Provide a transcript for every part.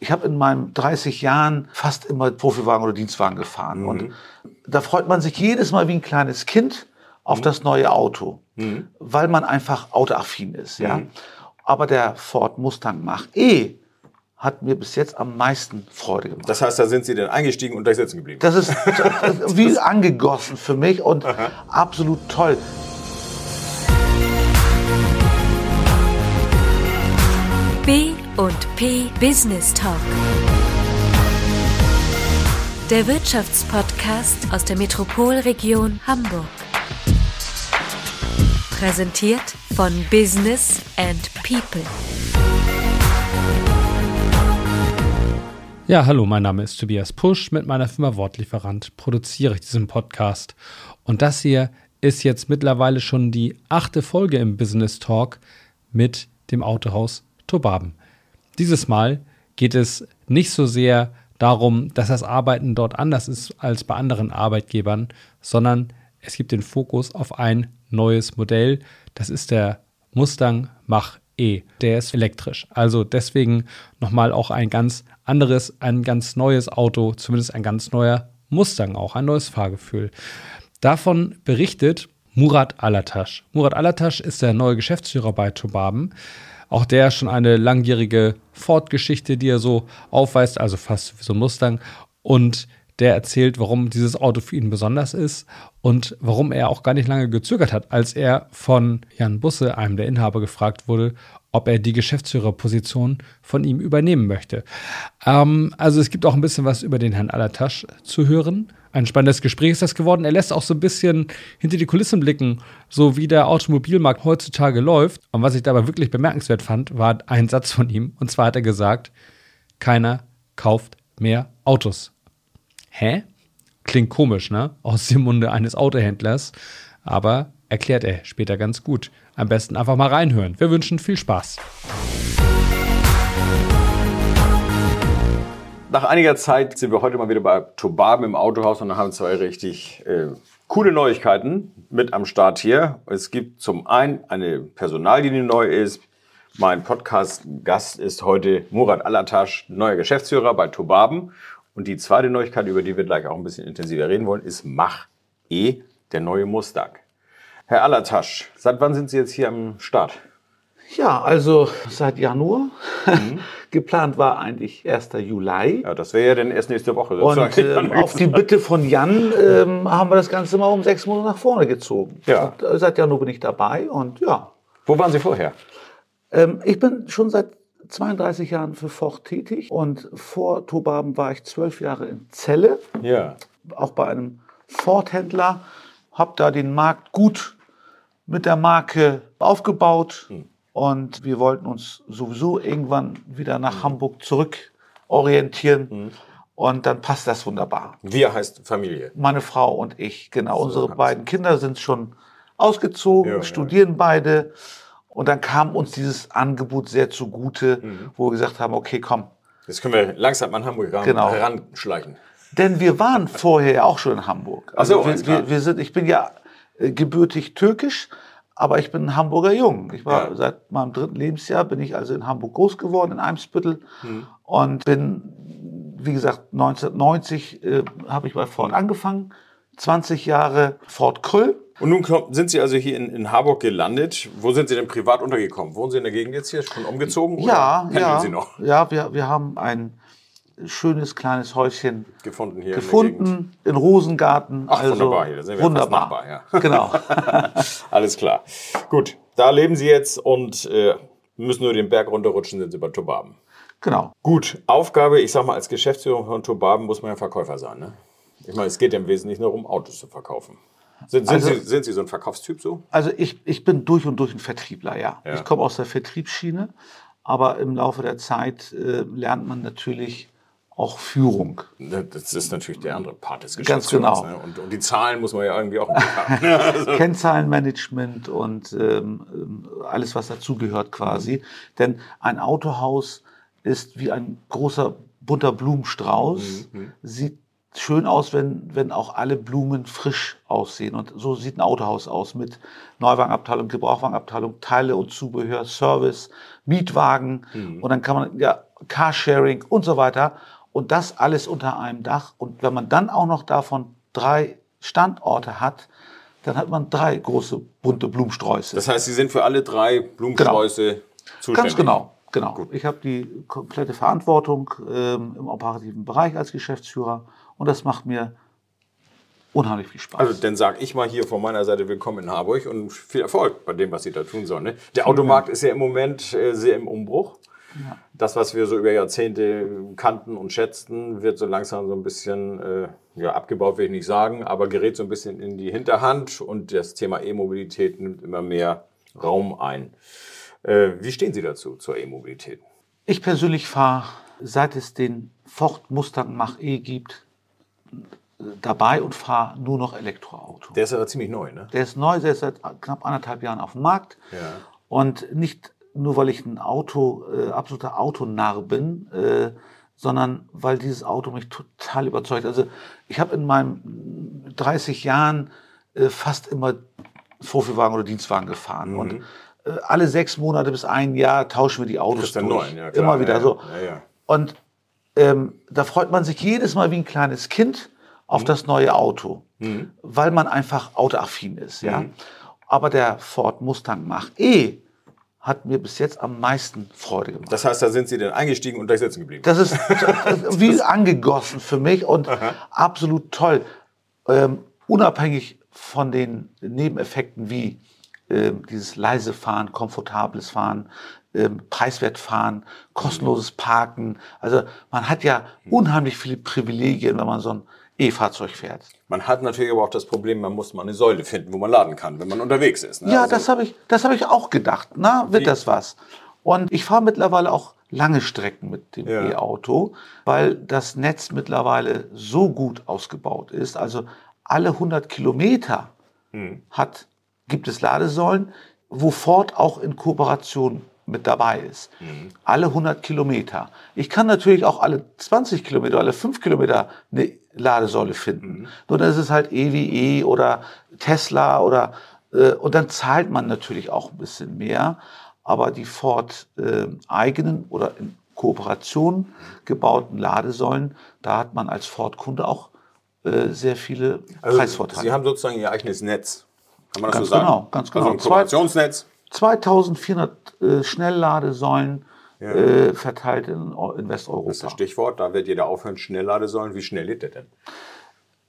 Ich habe in meinen 30 Jahren fast immer Profiwagen oder Dienstwagen gefahren. Mhm. Und da freut man sich jedes Mal wie ein kleines Kind auf mhm. das neue Auto, mhm. weil man einfach autoaffin ist. Ja? Mhm. Aber der Ford Mustang Mach-E hat mir bis jetzt am meisten Freude gemacht. Das heißt, da sind Sie denn eingestiegen und gleich sitzen geblieben? Das ist wie angegossen für mich und Aha. absolut toll. B und P Business Talk. Der Wirtschaftspodcast aus der Metropolregion Hamburg. Präsentiert von Business and People. Ja, hallo, mein Name ist Tobias Pusch. Mit meiner Firma Wortlieferant produziere ich diesen Podcast. Und das hier ist jetzt mittlerweile schon die achte Folge im Business Talk mit dem Autohaus Tobaben. Dieses Mal geht es nicht so sehr darum, dass das Arbeiten dort anders ist als bei anderen Arbeitgebern, sondern es gibt den Fokus auf ein neues Modell. Das ist der Mustang Mach E. Der ist elektrisch. Also deswegen nochmal auch ein ganz anderes, ein ganz neues Auto, zumindest ein ganz neuer Mustang auch, ein neues Fahrgefühl. Davon berichtet Murat Alatasch. Murat Alatasch ist der neue Geschäftsführer bei Tobaben. Auch der schon eine langjährige Ford-Geschichte, die er so aufweist, also fast wie so ein Mustang. Und der erzählt, warum dieses Auto für ihn besonders ist und warum er auch gar nicht lange gezögert hat, als er von Jan Busse, einem der Inhaber, gefragt wurde, ob er die Geschäftsführerposition von ihm übernehmen möchte. Ähm, also es gibt auch ein bisschen was über den Herrn Alatasch zu hören. Ein spannendes Gespräch ist das geworden. Er lässt auch so ein bisschen hinter die Kulissen blicken, so wie der Automobilmarkt heutzutage läuft. Und was ich dabei wirklich bemerkenswert fand, war ein Satz von ihm. Und zwar hat er gesagt, keiner kauft mehr Autos. Hä? Klingt komisch, ne? Aus dem Munde eines Autohändlers. Aber erklärt er später ganz gut. Am besten einfach mal reinhören. Wir wünschen viel Spaß. Nach einiger Zeit sind wir heute mal wieder bei Tobaben im Autohaus und haben zwei richtig äh, coole Neuigkeiten mit am Start hier. Es gibt zum einen eine Personallinie neu ist. Mein Podcast-Gast ist heute Murat Alatasch, neuer Geschäftsführer bei Tobaben. Und die zweite Neuigkeit, über die wir gleich auch ein bisschen intensiver reden wollen, ist Mach E, der neue Mustang. Herr Alatasch, seit wann sind Sie jetzt hier am Start? Ja, also seit Januar. Mhm. Geplant war eigentlich 1. Juli. Ja, das wäre ja dann erst nächste Woche. Und ähm, auf die Bitte von Jan ähm, haben wir das Ganze mal um sechs Monate nach vorne gezogen. Ja. Und, äh, seit Januar bin ich dabei und ja. Wo waren Sie vorher? Ähm, ich bin schon seit 32 Jahren für Ford tätig und vor Tobaben war ich zwölf Jahre in Celle. Ja. Auch bei einem Ford-Händler. Hab da den Markt gut mit der Marke aufgebaut. Hm. Und wir wollten uns sowieso irgendwann wieder nach hm. Hamburg zurück orientieren. Hm. Und dann passt das wunderbar. Wir heißt Familie. Meine Frau und ich, genau. So Unsere beiden Kinder sind schon ausgezogen, ja, studieren ja. beide. Und dann kam uns dieses Angebot sehr zugute, mhm. wo wir gesagt haben, okay, komm. Jetzt können wir langsam an Hamburg ran, genau. heranschleichen. Denn wir waren vorher ja auch schon in Hamburg. Also so, wir, wir, wir, sind, ich bin ja äh, gebürtig türkisch, aber ich bin ein Hamburger Jung. Ich war ja. seit meinem dritten Lebensjahr bin ich also in Hamburg groß geworden, in Eimsbüttel mhm. und bin, wie gesagt, 1990 äh, habe ich bei Ford angefangen, 20 Jahre Ford Kröll und nun sind Sie also hier in, in Harburg gelandet. Wo sind Sie denn privat untergekommen? Wohnen Sie in der Gegend jetzt hier? Schon umgezogen? Ja, ja. Sie noch? Ja, wir, wir haben ein schönes kleines Häuschen gefunden hier gefunden in, in Rosengarten. Ach, also wunderbar hier. Da sind wir wunderbar. Nachbar, ja. Genau. Alles klar. Gut, da leben Sie jetzt und äh, müssen nur den Berg runterrutschen, sind Sie bei Tobaben. Genau. Gut, Aufgabe, ich sag mal, als Geschäftsführer von Tobaben muss man ja Verkäufer sein. Ne? Ich meine, es geht ja im Wesentlichen nur um Autos zu verkaufen. Sind, sind, also, Sie, sind Sie so ein Verkaufstyp so? Also ich, ich bin durch und durch ein Vertriebler, ja. ja. Ich komme aus der Vertriebsschiene, aber im Laufe der Zeit äh, lernt man natürlich auch Führung. Das ist natürlich der andere Part des Geschäfts. Ganz genau. Ne? Und, und, die Zahlen muss man ja irgendwie auch haben. also. Kennzahlenmanagement und ähm, alles, was dazugehört quasi. Mhm. Denn ein Autohaus ist wie ein großer bunter Blumenstrauß, mhm. sieht schön aus, wenn, wenn auch alle Blumen frisch aussehen. Und so sieht ein Autohaus aus mit Neuwagenabteilung, Gebrauchwagenabteilung, Teile und Zubehör, Service, Mietwagen. Mhm. Und dann kann man ja Carsharing und so weiter. Und das alles unter einem Dach. Und wenn man dann auch noch davon drei Standorte hat, dann hat man drei große bunte Blumensträuße. Das heißt, Sie sind für alle drei Blumensträuße genau. zuständig? Ganz genau. Genau. Gut. Ich habe die komplette Verantwortung ähm, im operativen Bereich als Geschäftsführer und das macht mir unheimlich viel Spaß. Also dann sage ich mal hier von meiner Seite willkommen in Harburg und viel Erfolg bei dem, was Sie da tun sollen. Ne? Der Automarkt ist ja im Moment äh, sehr im Umbruch. Ja. Das, was wir so über Jahrzehnte kannten und schätzten, wird so langsam so ein bisschen äh, ja, abgebaut, will ich nicht sagen, aber gerät so ein bisschen in die Hinterhand und das Thema E-Mobilität nimmt immer mehr Raum ein. Äh, wie stehen Sie dazu, zur E-Mobilität? Ich persönlich fahre, seit es den Ford Mustang Mach-E gibt, dabei und fahre nur noch Elektroauto. Der ist aber ziemlich neu, ne? Der ist neu, der ist seit knapp anderthalb Jahren auf dem Markt. Ja. Und nicht nur, weil ich ein Auto, äh, absoluter Autonarr bin, äh, sondern weil dieses Auto mich total überzeugt. Also ich habe in meinen 30 Jahren äh, fast immer Vorführwagen oder Dienstwagen gefahren. Mhm. Und äh, alle sechs Monate bis ein Jahr tauschen wir die Autos durch. Neuen, ja, klar. Immer wieder ja, so. Ja, und ähm, da freut man sich jedes Mal wie ein kleines Kind auf mhm. das neue Auto, mhm. weil man einfach autoaffin ist. Ja? Mhm. Aber der Ford Mustang Mach-E hat mir bis jetzt am meisten Freude gemacht. Das heißt, da sind Sie denn eingestiegen und gleich sitzen geblieben? Das ist wie angegossen für mich und Aha. absolut toll. Ähm, unabhängig von den Nebeneffekten wie ähm, dieses leise Fahren, komfortables Fahren, ähm, preiswert fahren, kostenloses Parken. Also man hat ja mhm. unheimlich viele Privilegien, wenn man so ein E-Fahrzeug fährt. Man hat natürlich aber auch das Problem, man muss mal eine Säule finden, wo man laden kann, wenn man unterwegs ist. Ne? Ja, also das habe ich, das ich auch gedacht. Na, wird das was? Und ich fahre mittlerweile auch lange Strecken mit dem ja. E-Auto, weil das Netz mittlerweile so gut ausgebaut ist. Also alle 100 Kilometer hm. hat, gibt es Ladesäulen, wo Ford auch in Kooperation mit dabei ist. Mhm. Alle 100 Kilometer. Ich kann natürlich auch alle 20 Kilometer, alle 5 Kilometer eine Ladesäule finden. Mhm. Nur dann ist es halt EWE oder Tesla oder äh, und dann zahlt man natürlich auch ein bisschen mehr. Aber die Ford äh, eigenen oder in Kooperation gebauten Ladesäulen, da hat man als Ford-Kunde auch äh, sehr viele also Preisvorteile. Sie haben sozusagen Ihr eigenes Netz. Kann man das ganz so sagen? Genau, ganz genau. Also ein Kooperationsnetz. 2400 äh, Schnellladesäulen ja. äh, verteilt in, in, Westeuropa. Das ist das Stichwort, da wird jeder aufhören, Schnellladesäulen. Wie schnell lädt der denn?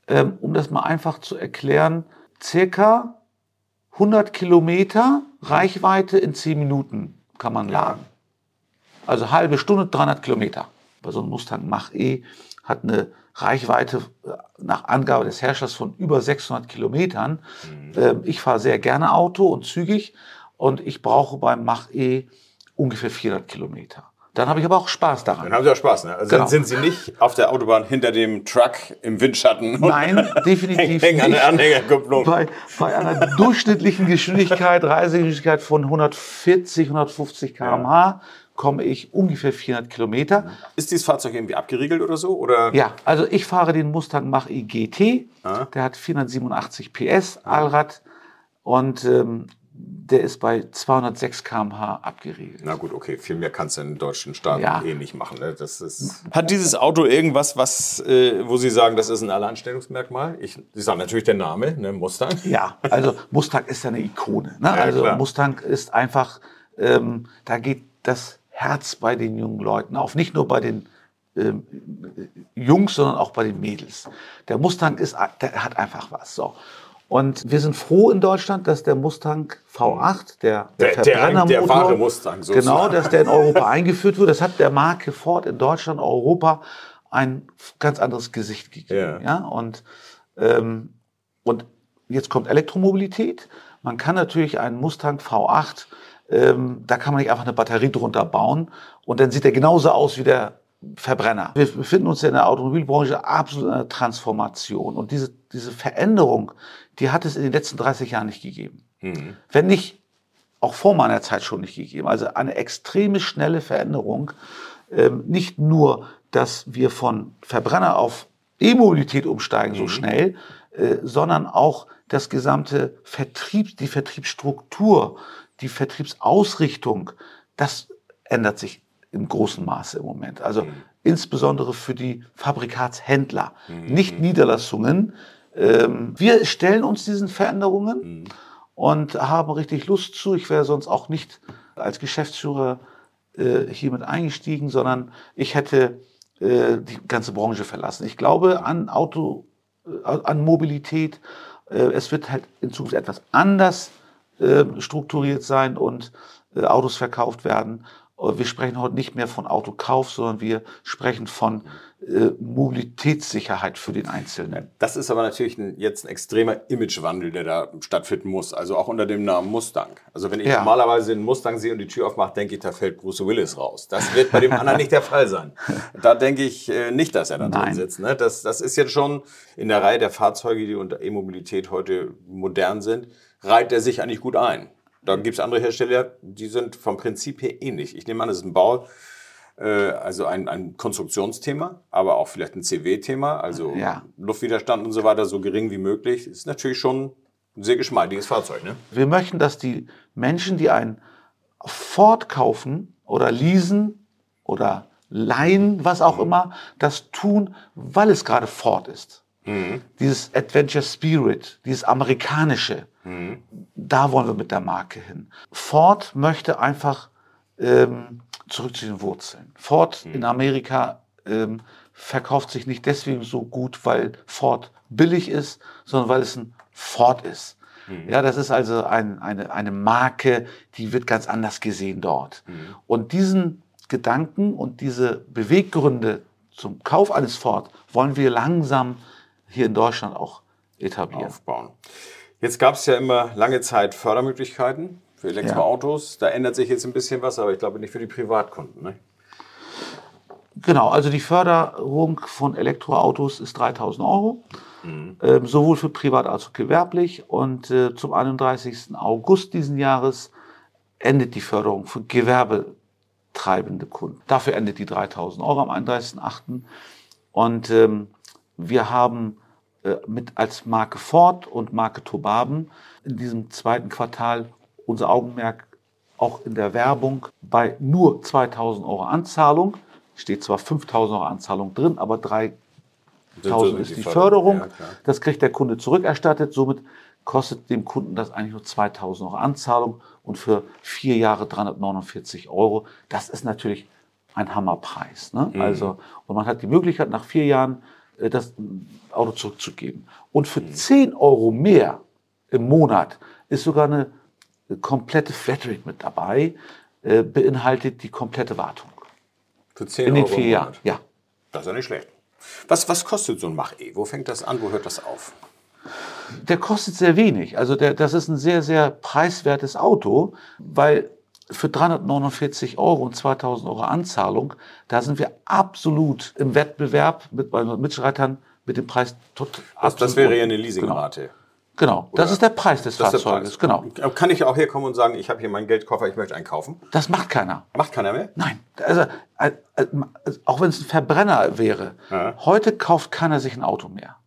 Ähm, um das mal einfach zu erklären, circa 100 Kilometer Reichweite in 10 Minuten kann man laden. Also halbe Stunde, 300 Kilometer. Bei so einem Mustang Mach-E hat eine Reichweite äh, nach Angabe des Herstellers von über 600 Kilometern. Mhm. Ähm, ich fahre sehr gerne Auto und zügig und ich brauche beim Mach-E ungefähr 400 Kilometer. Dann habe ich aber auch Spaß daran. Dann haben Sie auch Spaß, ne? Also genau. dann sind Sie nicht auf der Autobahn hinter dem Truck im Windschatten. Nein, definitiv hängen an der Anhängerkupplung. Bei, bei einer durchschnittlichen Geschwindigkeit, Reisegeschwindigkeit von 140, 150 km/h komme ich ungefähr 400 Kilometer. Ist dieses Fahrzeug irgendwie abgeriegelt oder so? Oder? Ja, also ich fahre den Mustang Mach-E GT. Ah. Der hat 487 PS, Allrad. Und ähm, der ist bei 206 km/h abgeriegelt. Na gut, okay, viel mehr kannst du in deutschen Staaten ja. eh nicht machen. Ne? Das ist Hat dieses Auto irgendwas, was, äh, wo Sie sagen, das ist ein Alleinstellungsmerkmal? Ich, Sie sagen natürlich der Name, ne? Mustang. Ja, also Mustang ist ja eine Ikone. Ne? Ja, also klar. Mustang ist einfach, ähm, da geht das Herz bei den jungen Leuten auf, nicht nur bei den ähm, Jungs, sondern auch bei den Mädels. Der Mustang ist, der hat einfach was. So. Und wir sind froh in Deutschland, dass der Mustang V8, der, der, der Verbrennermotor, der, wahre Mustang, sozusagen. genau, dass der in Europa eingeführt wurde. Das hat der Marke Ford in Deutschland, Europa ein ganz anderes Gesicht gegeben. Ja. ja? Und, ähm, und jetzt kommt Elektromobilität. Man kann natürlich einen Mustang V8, ähm, da kann man nicht einfach eine Batterie drunter bauen und dann sieht er genauso aus wie der Verbrenner. Wir befinden uns ja in der Automobilbranche absolut in einer Transformation. Und diese, diese Veränderung, die hat es in den letzten 30 Jahren nicht gegeben. Mhm. Wenn nicht, auch vor meiner Zeit schon nicht gegeben. Also eine extreme schnelle Veränderung. Ähm, nicht nur, dass wir von Verbrenner auf E-Mobilität umsteigen mhm. so schnell, äh, sondern auch das gesamte Vertrieb, die Vertriebsstruktur, die Vertriebsausrichtung, das ändert sich im großen Maße im Moment. Also mhm. insbesondere für die Fabrikatshändler, mhm. nicht Niederlassungen. Ähm, wir stellen uns diesen Veränderungen mhm. und haben richtig Lust zu. Ich wäre sonst auch nicht als Geschäftsführer äh, hier mit eingestiegen, sondern ich hätte äh, die ganze Branche verlassen. Ich glaube an Auto, äh, an Mobilität. Äh, es wird halt in Zukunft etwas anders äh, strukturiert sein und äh, Autos verkauft werden. Wir sprechen heute nicht mehr von Autokauf, sondern wir sprechen von äh, Mobilitätssicherheit für den Einzelnen. Das ist aber natürlich ein, jetzt ein extremer Imagewandel, der da stattfinden muss. Also auch unter dem Namen Mustang. Also wenn ich ja. normalerweise einen Mustang sehe und die Tür aufmache, denke ich, da fällt Bruce Willis raus. Das wird bei dem anderen nicht der Fall sein. Da denke ich äh, nicht, dass er da drin sitzt. Ne? Das, das ist jetzt schon in der Reihe der Fahrzeuge, die unter E-Mobilität heute modern sind, reiht er sich eigentlich gut ein. Da gibt es andere Hersteller, die sind vom Prinzip her ähnlich. Ich nehme an, das ist ein Bau, äh, also ein, ein Konstruktionsthema, aber auch vielleicht ein CW-Thema, also ja. Luftwiderstand und so weiter, so gering wie möglich. Ist natürlich schon ein sehr geschmeidiges Fahrzeug. Ne? Wir möchten, dass die Menschen, die ein Ford kaufen oder leasen oder leihen, was auch mhm. immer, das tun, weil es gerade Ford ist. Mhm. Dieses Adventure Spirit, dieses amerikanische, mhm. da wollen wir mit der Marke hin. Ford möchte einfach ähm, zurück zu den Wurzeln. Ford mhm. in Amerika ähm, verkauft sich nicht deswegen so gut, weil Ford billig ist, sondern weil es ein Ford ist. Mhm. Ja, das ist also ein, eine, eine Marke, die wird ganz anders gesehen dort. Mhm. Und diesen Gedanken und diese Beweggründe zum Kauf eines Ford wollen wir langsam hier in Deutschland auch etablieren. Aufbauen. Jetzt gab es ja immer lange Zeit Fördermöglichkeiten für Elektroautos. Ja. Da ändert sich jetzt ein bisschen was, aber ich glaube nicht für die Privatkunden. Ne? Genau, also die Förderung von Elektroautos ist 3000 Euro, mhm. ähm, sowohl für privat als auch gewerblich. Und äh, zum 31. August diesen Jahres endet die Förderung für gewerbetreibende Kunden. Dafür endet die 3000 Euro am 31.8. Und ähm, wir haben mit als Marke Ford und Marke Tobaben in diesem zweiten Quartal unser Augenmerk auch in der Werbung bei nur 2000 Euro Anzahlung. Steht zwar 5000 Euro Anzahlung drin, aber 3000 ist die Förderung. Ja, das kriegt der Kunde zurückerstattet. Somit kostet dem Kunden das eigentlich nur 2000 Euro Anzahlung und für vier Jahre 349 Euro. Das ist natürlich ein Hammerpreis. Ne? Mhm. Also, und man hat die Möglichkeit, nach vier Jahren äh, das Auto zurückzugeben. Und für 10 Euro mehr im Monat ist sogar eine komplette Flatrate mit dabei, äh, beinhaltet die komplette Wartung. Für 10 In den Euro vier Jahren, ja. Das ist ja nicht schlecht. Was, was kostet so ein Mach-E? Wo fängt das an? Wo hört das auf? Der kostet sehr wenig. Also der, das ist ein sehr, sehr preiswertes Auto, weil für 349 Euro und 2000 Euro Anzahlung, da sind wir absolut im Wettbewerb mit meinen Mitstreitern mit dem Preis total. Das, das wäre ja eine Leasingrate. Genau. Genau, Oder das ist der Preis des Fahrzeuges. Genau. Kann ich auch herkommen und sagen, ich habe hier meinen Geldkoffer, ich möchte einen kaufen? Das macht keiner. Macht keiner mehr? Nein. Also, äh, äh, auch wenn es ein Verbrenner wäre, ja. heute kauft keiner sich ein Auto mehr.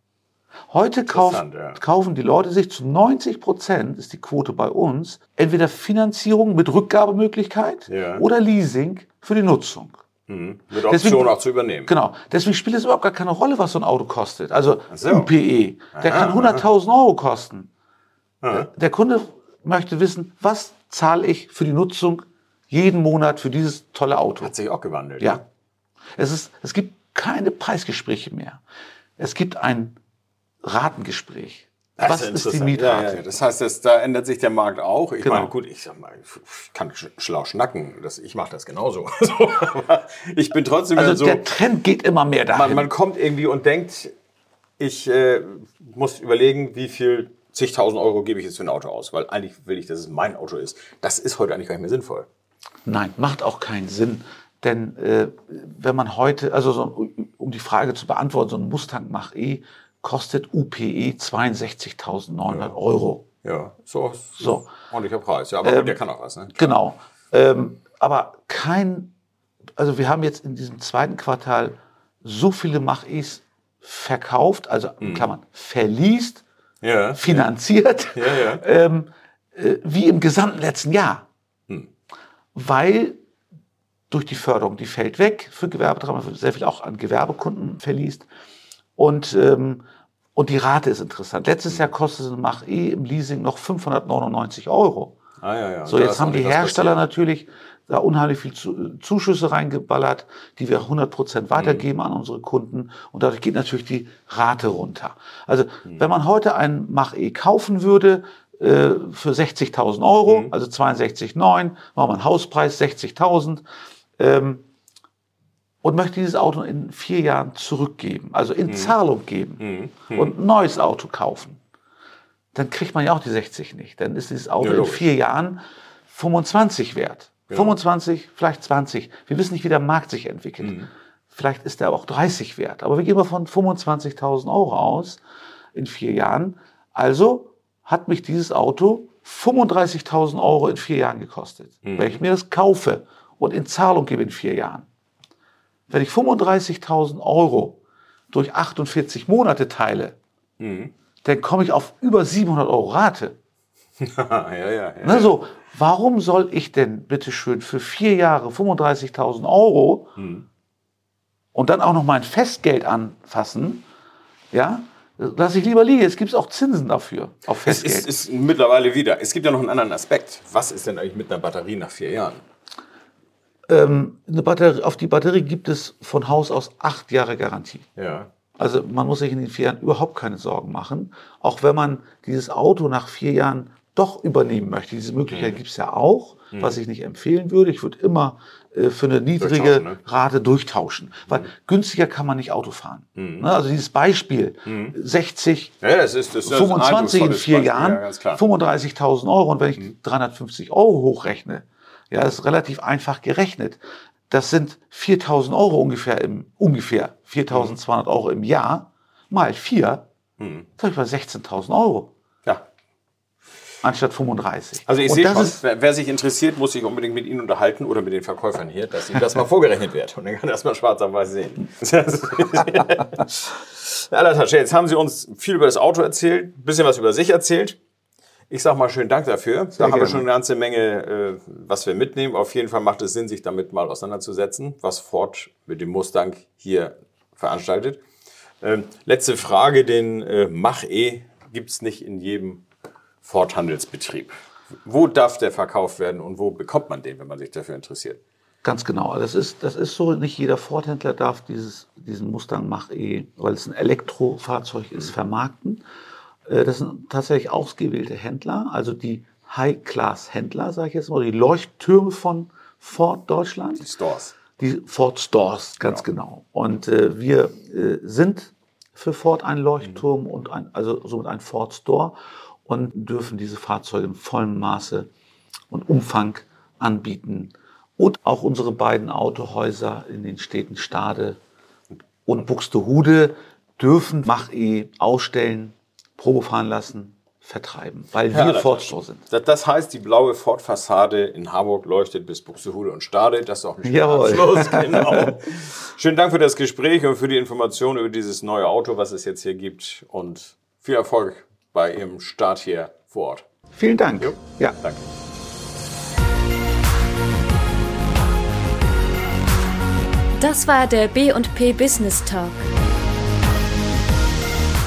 Heute kauft, ja. kaufen die Leute sich zu 90 Prozent, ist die Quote bei uns, entweder Finanzierung mit Rückgabemöglichkeit ja. oder Leasing für die Nutzung. Mhm. Mit Option deswegen, auch zu übernehmen. Genau. Deswegen spielt es überhaupt gar keine Rolle, was so ein Auto kostet. Also so. UPE, der aha, kann 100.000 Euro kosten. Aha. Der Kunde möchte wissen, was zahle ich für die Nutzung jeden Monat für dieses tolle Auto. Hat sich auch gewandelt. Ja. Ne? Es, ist, es gibt keine Preisgespräche mehr. Es gibt ein Ratengespräch. Das Was ist, ist die Mietrate? Ja, ja. Das heißt, das, da ändert sich der Markt auch. Ich genau. meine, gut, ich sag mal, ich kann schlau schnacken. Das, ich mache das genauso. ich bin trotzdem also so. Der Trend geht immer mehr dahin. Man, man kommt irgendwie und denkt, ich äh, muss überlegen, wie viel zigtausend Euro gebe ich jetzt für ein Auto aus, weil eigentlich will ich, dass es mein Auto ist. Das ist heute eigentlich gar nicht mehr sinnvoll. Nein, macht auch keinen Sinn. Denn äh, wenn man heute, also so, um die Frage zu beantworten, so ein Mustang Mach-E kostet UPE 62.900 ja. Euro. Ja, so, so. ordentlicher Preis. Ja, aber ähm, der kann auch was. Ne? Genau. Ähm, aber kein, also wir haben jetzt in diesem zweiten Quartal so viele Mach-E's verkauft, also mhm. Klammern verliest, ja, finanziert, ja. Ja, ähm, äh, wie im gesamten letzten Jahr. Mhm. Weil durch die Förderung. Die fällt weg für Gewerbetreibende, sehr viel auch an Gewerbekunden verliest. Und, ähm, und die Rate ist interessant. Letztes Jahr kostete ein Mach-E im Leasing noch 599 Euro. Ah, ja, ja. So, jetzt haben die Hersteller natürlich da unheimlich viel Zuschüsse reingeballert, die wir 100 Prozent weitergeben mhm. an unsere Kunden. Und dadurch geht natürlich die Rate runter. Also, mhm. wenn man heute ein Mach-E kaufen würde, äh, für 60.000 Euro, mhm. also 62,9, machen wir einen Hauspreis 60.000, ähm, und möchte dieses Auto in vier Jahren zurückgeben, also in mhm. Zahlung geben mhm. mhm. und ein neues Auto kaufen, dann kriegt man ja auch die 60 nicht. Dann ist dieses Auto ja, in vier Jahren 25 wert. Ja. 25, vielleicht 20. Wir wissen nicht, wie der Markt sich entwickelt. Mhm. Vielleicht ist er auch 30 wert. Aber wir gehen mal von 25.000 Euro aus in vier Jahren. Also hat mich dieses Auto 35.000 Euro in vier Jahren gekostet. Mhm. Wenn ich mir das kaufe und in Zahlung gebe in vier Jahren. Wenn ich 35.000 Euro durch 48 Monate teile, mhm. dann komme ich auf über 700 Euro Rate. ja, ja, ja, so, warum soll ich denn bitte schön für vier Jahre 35.000 Euro mhm. und dann auch noch mein Festgeld anfassen? Ja, lass ich lieber liegen. Es gibt auch Zinsen dafür auf Festgeld. Es ist, ist mittlerweile wieder. Es gibt ja noch einen anderen Aspekt. Was ist denn eigentlich mit einer Batterie nach vier Jahren? Ähm, Batterie, auf die Batterie gibt es von Haus aus acht Jahre Garantie. Ja. Also man muss sich in den vier Jahren überhaupt keine Sorgen machen. Auch wenn man dieses Auto nach vier Jahren doch übernehmen möchte. Diese Möglichkeit mhm. gibt es ja auch, mhm. was ich nicht empfehlen würde. Ich würde immer äh, für eine niedrige ne? Rate durchtauschen, weil mhm. günstiger kann man nicht Auto fahren. Mhm. Ne? Also dieses Beispiel, 60, mhm. ja, das ist, das 25 in vier Beispiel. Jahren, ja, 35.000 Euro und wenn ich 350 mhm. Euro hochrechne, ja, das ist relativ einfach gerechnet. Das sind 4.000 Euro ungefähr im, ungefähr 4.200 Euro im Jahr mal vier, mhm. das ich bei 16.000 Euro anstatt 35. Also ich sehe schon, wer sich interessiert, muss sich unbedingt mit Ihnen unterhalten oder mit den Verkäufern hier, dass Ihnen das mal vorgerechnet wird. Und dann kann das mal schwarz auf weiß sehen. Alatasche, jetzt haben Sie uns viel über das Auto erzählt, ein bisschen was über sich erzählt. Ich sage mal schönen Dank dafür. Sehr da haben wir schon eine ganze Menge, äh, was wir mitnehmen. Auf jeden Fall macht es Sinn, sich damit mal auseinanderzusetzen, was Ford mit dem Mustang hier veranstaltet. Ähm, letzte Frage, den äh, Mach-E gibt es nicht in jedem Ford-Handelsbetrieb. Wo darf der verkauft werden und wo bekommt man den, wenn man sich dafür interessiert? Ganz genau. Das ist, das ist so, nicht jeder Ford-Händler darf dieses, diesen Mustang Mach-E, weil es ein Elektrofahrzeug ist, vermarkten. Äh, das sind tatsächlich ausgewählte Händler, also die High-Class-Händler, sage ich jetzt mal, die Leuchttürme von Ford Deutschland. Die Stores. Die Ford Stores, ganz ja. genau. Und äh, wir äh, sind für Ford ein Leuchtturm mhm. und ein, also somit ein Ford Store und dürfen diese Fahrzeuge in vollem Maße und Umfang anbieten. Und auch unsere beiden Autohäuser in den Städten Stade und Buxtehude dürfen Mach-E ausstellen, Probe fahren lassen, vertreiben, weil ja, wir Ford Store sind. Das heißt, die blaue Ford-Fassade in Hamburg leuchtet bis Buxtehude und Stade. Das ist auch ein schöner Abschluss. Genau. Schönen Dank für das Gespräch und für die Information über dieses neue Auto, was es jetzt hier gibt. Und viel Erfolg bei Ihrem Start hier vor Ort. Vielen Dank. Jo. Ja, danke. Das war der B&P Business Talk.